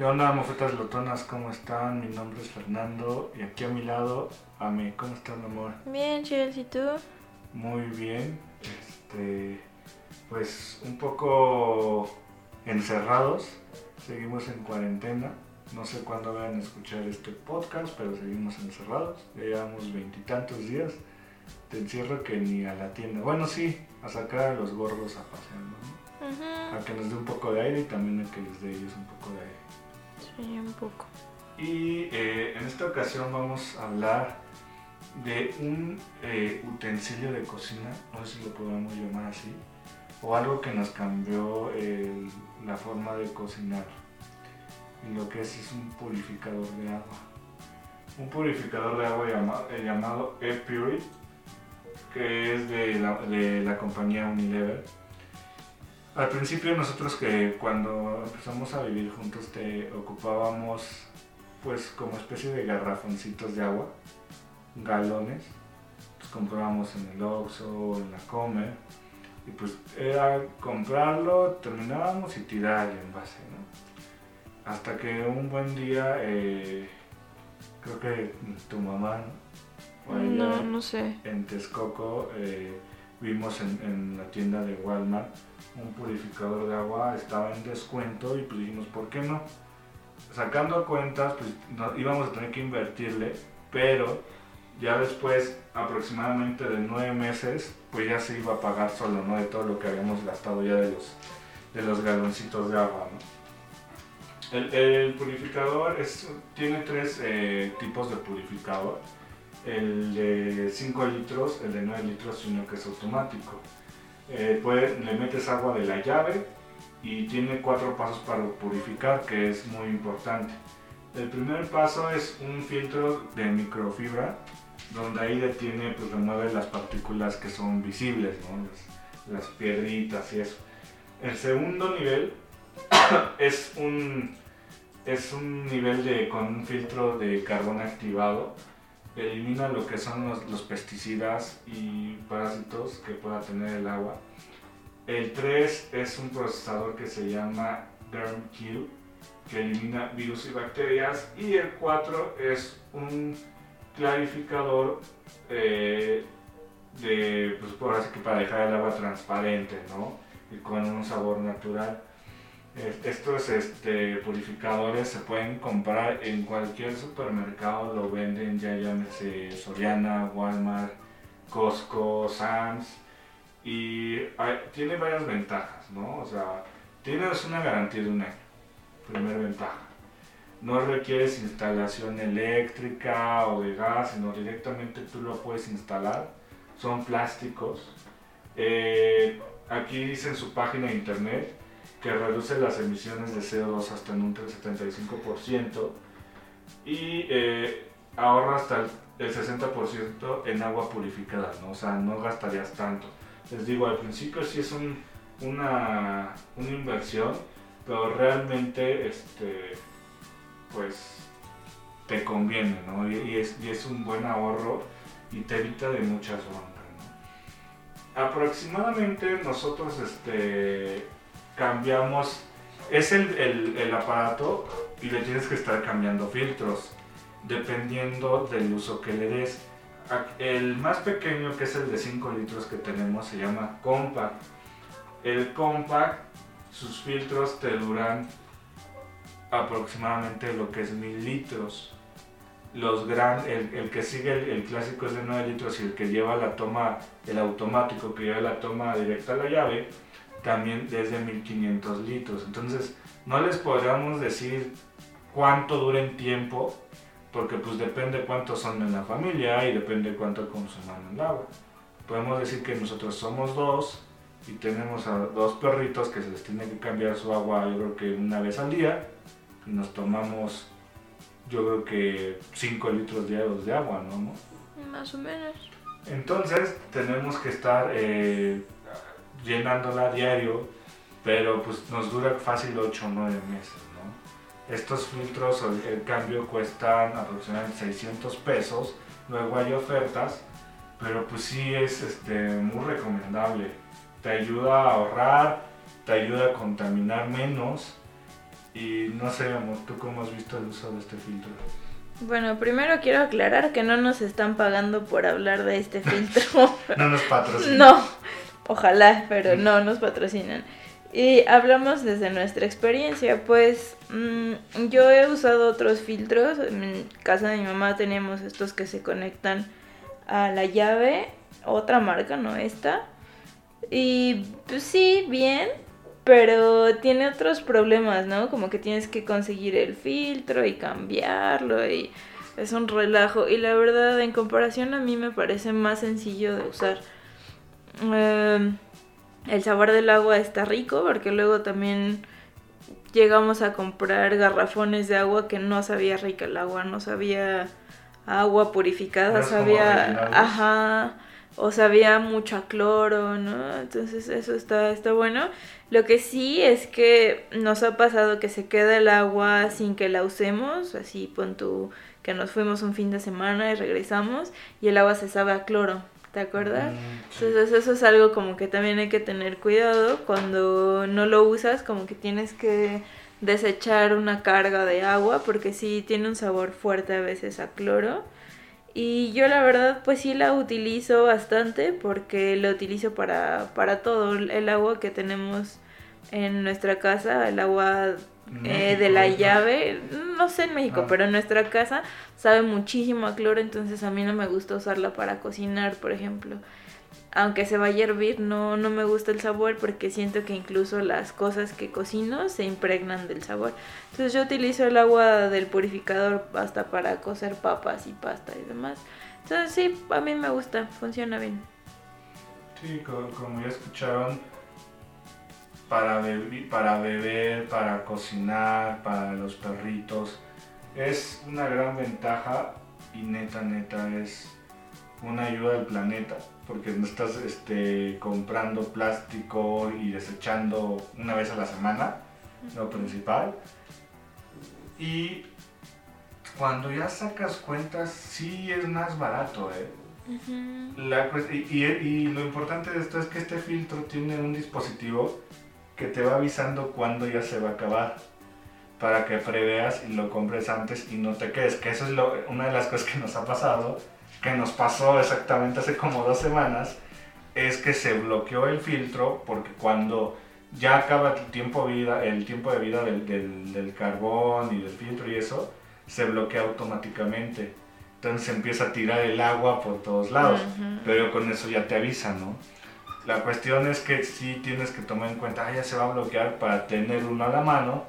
¿Qué onda, mofetas lotonas? ¿Cómo están? Mi nombre es Fernando y aquí a mi lado, Ame. ¿Cómo estás, mi amor? Bien, Chels, ¿y tú? Muy bien. Este, pues un poco encerrados. Seguimos en cuarentena. No sé cuándo vayan a escuchar este podcast, pero seguimos encerrados. Ya llevamos veintitantos días. Te encierro que ni a la tienda. Bueno, sí, a sacar a los gordos a pasear, ¿no? A que nos dé un poco de aire y también a que les dé ellos un poco de aire. Sí, un poco. Y eh, en esta ocasión vamos a hablar de un eh, utensilio de cocina, no sé si lo podemos llamar así, o algo que nos cambió la forma de cocinar. Y lo que es es un purificador de agua. Un purificador de agua eh, llamado ePurit, que es de la compañía Unilever. Al principio nosotros que cuando empezamos a vivir juntos te ocupábamos pues como especie de garrafoncitos de agua, galones, los comprábamos en el Oxxo, en la Comer, y pues era comprarlo, terminábamos y tirar el envase, ¿no? Hasta que un buen día, eh, creo que tu mamá, ¿no? O ella, No, no sé. en Texcoco eh, vimos en, en la tienda de Walmart un purificador de agua, estaba en descuento y pues dijimos, ¿por qué no? Sacando cuentas, pues íbamos a tener que invertirle, pero ya después, aproximadamente de nueve meses, pues ya se iba a pagar solo, ¿no? De todo lo que habíamos gastado ya de los, de los galoncitos de agua, ¿no? El, el purificador es, tiene tres eh, tipos de purificador el de 5 litros, el de 9 litros y uno que es automático. Eh, le metes agua de la llave y tiene cuatro pasos para purificar, que es muy importante. El primer paso es un filtro de microfibra, donde ahí detiene, pues remueve las partículas que son visibles, las piedritas y eso. El segundo nivel es un, es un nivel de, con un filtro de carbón activado, elimina lo que son los, pesticidas y parásitos que pueda tener el agua. El 3 es un procesador que se llama DermQ, que elimina virus y bacterias. Y el 4 es un clarificador eh, de, pues para dejar el agua transparente, ¿no? Y con un sabor natural. Eh, Estos este, purificadores se pueden comprar en cualquier supermercado, lo venden ya llámese Soriana, Walmart, Costco, Sam's y tiene varias ventajas, ¿no? O sea, tienes una garantía de un año, primera ventaja. No requieres instalación eléctrica o de gas, sino directamente tú lo puedes instalar. Son plásticos. Eh, aquí dice en su página de internet que reduce las emisiones de CO2 hasta en un 75% y eh, ahorra hasta el, el 60% en agua purificada, ¿no? o sea, no gastarías tanto. Les digo, al principio sí es un- una, una inversión, pero realmente este, pues te conviene, ¿no? Y, y es, y es un buen ahorro y te evita de muchas broncas, ¿no? Aproximadamente nosotros este, cambiamos, es el, aparato y le tienes que estar cambiando filtros dependiendo del uso que le des. El más pequeño, que es el de 5 litros que tenemos, se llama Compact. El Compact, sus filtros te duran aproximadamente lo que es 1000 litros. Los gran, el, el que sigue el, el clásico es de 9 litros y el que lleva la toma, el automático que lleva la toma directa a la llave, también es de 1500 litros. Entonces, no les podríamos decir cuánto dura en tiempo, porque pues depende cuántos son en la familia y depende cuánto consuman el agua. podemos decir que nosotros somos dos y tenemos a dos perritos que se les tiene que cambiar su agua yo creo que una vez al día y nos tomamos yo creo que 5 litros diarios de agua, ¿no? Más o menos. Entonces tenemos que estar eh, llenándola diario, pero pues nos dura fácil 8 o 9 meses, ¿no? Estos filtros, el cambio cuestan aproximadamente 600 pesos, luego hay ofertas, pero pues sí es este, muy recomendable. Te ayuda a ahorrar, te ayuda a contaminar menos y no sé, amor, ¿tú cómo has visto el uso de este filtro? Bueno, primero quiero aclarar que no nos están pagando por hablar de este filtro. no nos patrocinan. No, ojalá, pero no nos patrocinan. Y hablamos desde nuestra experiencia, pues mm, yo he usado otros filtros, en casa de mi mamá tenemos estos que se conectan a la llave, otra marca, no esta. Y pues sí, bien, pero tiene otros problemas, ¿no? Como que tienes que conseguir el filtro y cambiarlo y es un relajo. Y la verdad, en comparación a mí me parece más sencillo de usar. Em, el sabor del agua está rico porque luego también llegamos a comprar garrafones de agua que no sabía rica el agua, no sabía agua purificada, sabía... Ajá o sabía mucho a cloro, ¿no? Entonces eso está, está bueno. Lo que sí es que nos ha pasado que se queda el agua sin que la usemos, así pon tu que nos fuimos un fin de semana y regresamos y el agua se sabe a cloro, ¿te acuerdas? Entonces eso es algo como que también hay que tener cuidado cuando no lo usas, como que tienes que desechar una carga de agua porque sí tiene un sabor fuerte a veces a cloro. Y yo la verdad pues sí la utilizo bastante porque la utilizo para, para todo el agua que tenemos en nuestra casa, el agua eh, de la llave, no sé en México, ah. pero en nuestra casa sabe muchísimo a cloro, entonces a mí no me gusta usarla para cocinar, por ejemplo aunque se vaya a hervir, no, no me gusta el sabor porque siento que incluso las cosas que cocino se impregnan del sabor. Entonces yo utilizo el agua del purificador hasta para cocer papas y pasta y demás. Entonces sí, a mí me gusta, funciona bien. Sí, como, ya escucharon, para, para beber, para cocinar, para los perritos, es una gran ventaja y neta, neta, es una ayuda al planeta porque no estás este, comprando plástico y desechando una vez a la semana, lo principal. Y cuando ya sacas cuentas, sí es más barato, ¿eh? y, lo importante de esto es que este filtro tiene un dispositivo que te va avisando cuándo ya se va a acabar para que preveas y lo compres antes y no te quedes, que eso es una de las cosas que nos ha pasado que nos pasó exactamente hace como dos semanas es que se bloqueó el filtro porque cuando ya acaba el tiempo, vida, el tiempo de vida del, del, carbón y del filtro y eso, se bloquea automáticamente. Entonces empieza a tirar el agua por todos lados, pero con eso ya te avisa, ¿no? La cuestión es que sí tienes que tomar en cuenta, ah, ya se va a bloquear para tener uno a la mano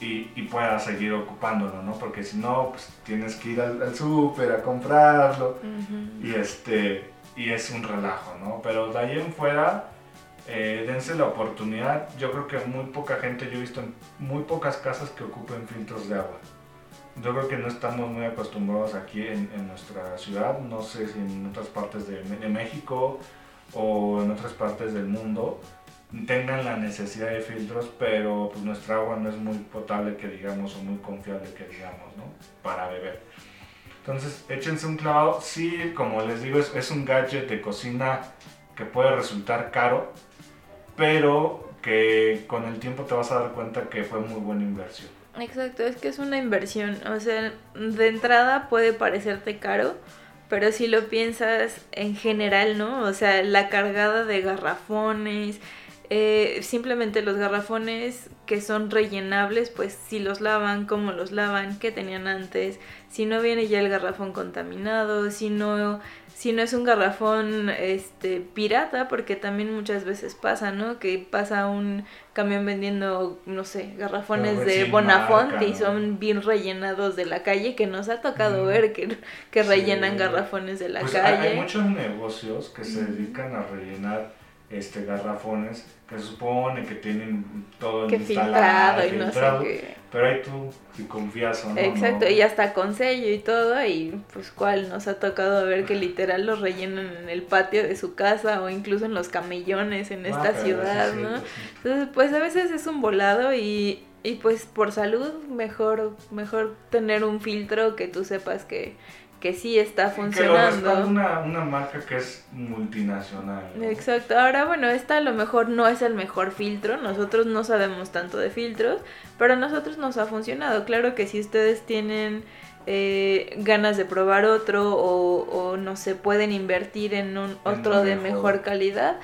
y, y pueda seguir ocupándolo, ¿no? Porque si no, pues tienes que ir al, al súper a comprarlo y, este, y es un relajo, ¿no? Pero de ahí en fuera, eh, dense la oportunidad. Yo creo que muy poca gente, yo he visto en muy pocas casas que ocupen filtros de agua. Yo creo que no estamos muy acostumbrados aquí en, en nuestra ciudad, no sé si en otras partes de, de México o en otras partes del mundo, tengan la necesidad de filtros, pero pues nuestra agua no es muy potable que digamos o muy confiable que digamos, ¿no? Para beber. Entonces, échense un clavado. Sí, como les digo, es, es un gadget de cocina que puede resultar caro, pero que con el tiempo te vas a dar cuenta que fue muy buena inversión. Exacto, es que es una inversión. O sea, de entrada puede parecerte caro, pero si lo piensas en general, ¿no? O sea, la cargada de garrafones, eh, simplemente los garrafones que son rellenables, pues si los lavan, cómo los lavan, qué tenían antes, si no viene ya el garrafón contaminado, si no si no es un garrafón este pirata, porque también muchas veces pasa, ¿no? Que pasa un camión vendiendo, no sé, garrafones de Bonafonte marca, y ¿no? son bien rellenados de la calle, que nos ha tocado Mm. ver que, que Sí. rellenan garrafones de la Pues hay- calle. Hay, muchos negocios que se dedican a rellenar este garrafones que se supone que tienen todo que instalado, filtrado y no filtrado, sé qué. Pero ahí tú, confías o no. Exacto, no. y hasta con sello y todo, y pues cuál nos ha tocado ver que literal los rellenan en el patio de su casa o incluso en los camellones en Ah, esta ciudad, sí, ¿no? sí. Entonces, pues a veces es un volado y, y pues por salud mejor, mejor tener un filtro que tú sepas que, que sí está Que lo funcionando. una, una marca que es multinacional. ¿no? Exacto, ahora bueno, esta a lo mejor no es el mejor filtro, nosotros no sabemos tanto de filtros, pero a nosotros nos ha funcionado. Claro que si ustedes tienen eh, ganas de probar otro o, o no se pueden invertir en un otro de mejor. mejor calidad,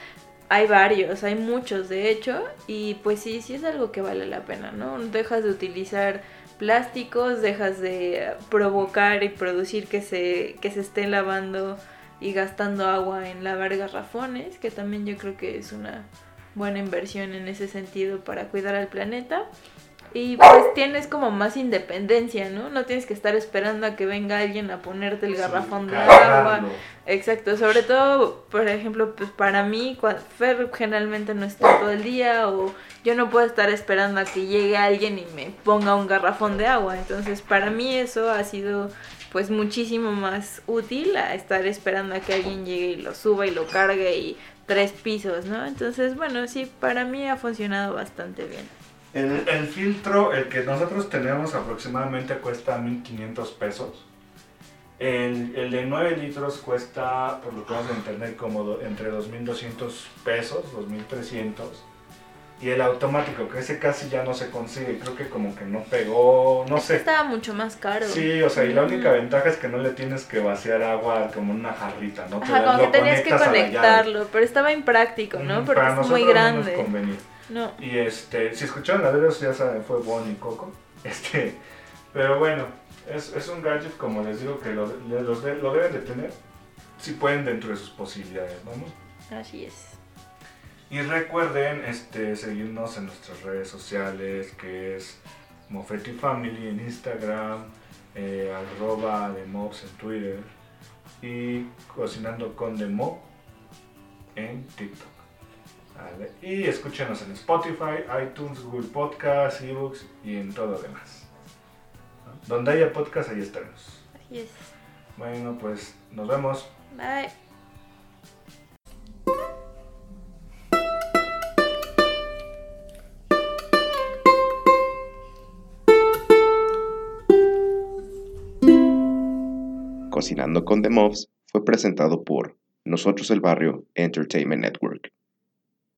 hay varios, hay muchos de hecho, y pues sí, sí es algo que vale la pena, ¿no? Dejas de utilizar plásticos, dejas de provocar y producir que se, que se esté lavando y gastando agua en lavar garrafones, que también yo creo que es una buena inversión en ese sentido para cuidar al planeta. Y pues tienes como más independencia, ¿no? No tienes que estar esperando a que venga alguien a ponerte el Sí, garrafón de agua. Exacto, sobre todo, por ejemplo, pues para mí, cua- Fer generalmente no está todo el día o yo no puedo estar esperando a que llegue alguien y me ponga un garrafón de agua. Entonces, para mí eso ha sido pues muchísimo más útil a estar esperando a que alguien llegue y lo suba y lo cargue y tres pisos, ¿no? Entonces, bueno, sí, para mí ha funcionado bastante bien. El, el filtro, el que nosotros tenemos aproximadamente cuesta 1500 pesos. El, el de 9 litros cuesta, por lo que vemos en internet, como do- entre 2200 pesos, 2300. Y el automático, que ese casi ya no se consigue, creo que como que no pegó, no sé. Estaba mucho más caro. Sí, o sea, y la única ventaja es que no le tienes que vaciar agua como en una jarrita, ¿no? Ajá, Te- como que tenías que a conectarlo, pero estaba impráctico, ¿no? Ujú, Porque es muy no grande. convenía. No. Y este, si escucharon la de ellos, ya saben, fue Bon y Coco. Este, pero bueno, es, es un gadget, como les digo, que lo, le- los de- lo deben de tener si pueden dentro de sus posibilidades, ¿no? Así es. Y recuerden este, seguirnos en nuestras redes sociales, que es Mofetti Family en Instagram, eh, arroba de Mobs en Twitter y Cocinando con The Mob en TikTok. ¿Vale? Y escúchenos en Spotify, iTunes, Google Podcasts, eBooks y en todo lo demás. ¿no? Donde haya podcast, ahí estaremos. Así es. Bueno, pues nos vemos. Bye. Cocinando con The Mobs fue presentado por Nosotros el Barrio Entertainment Network.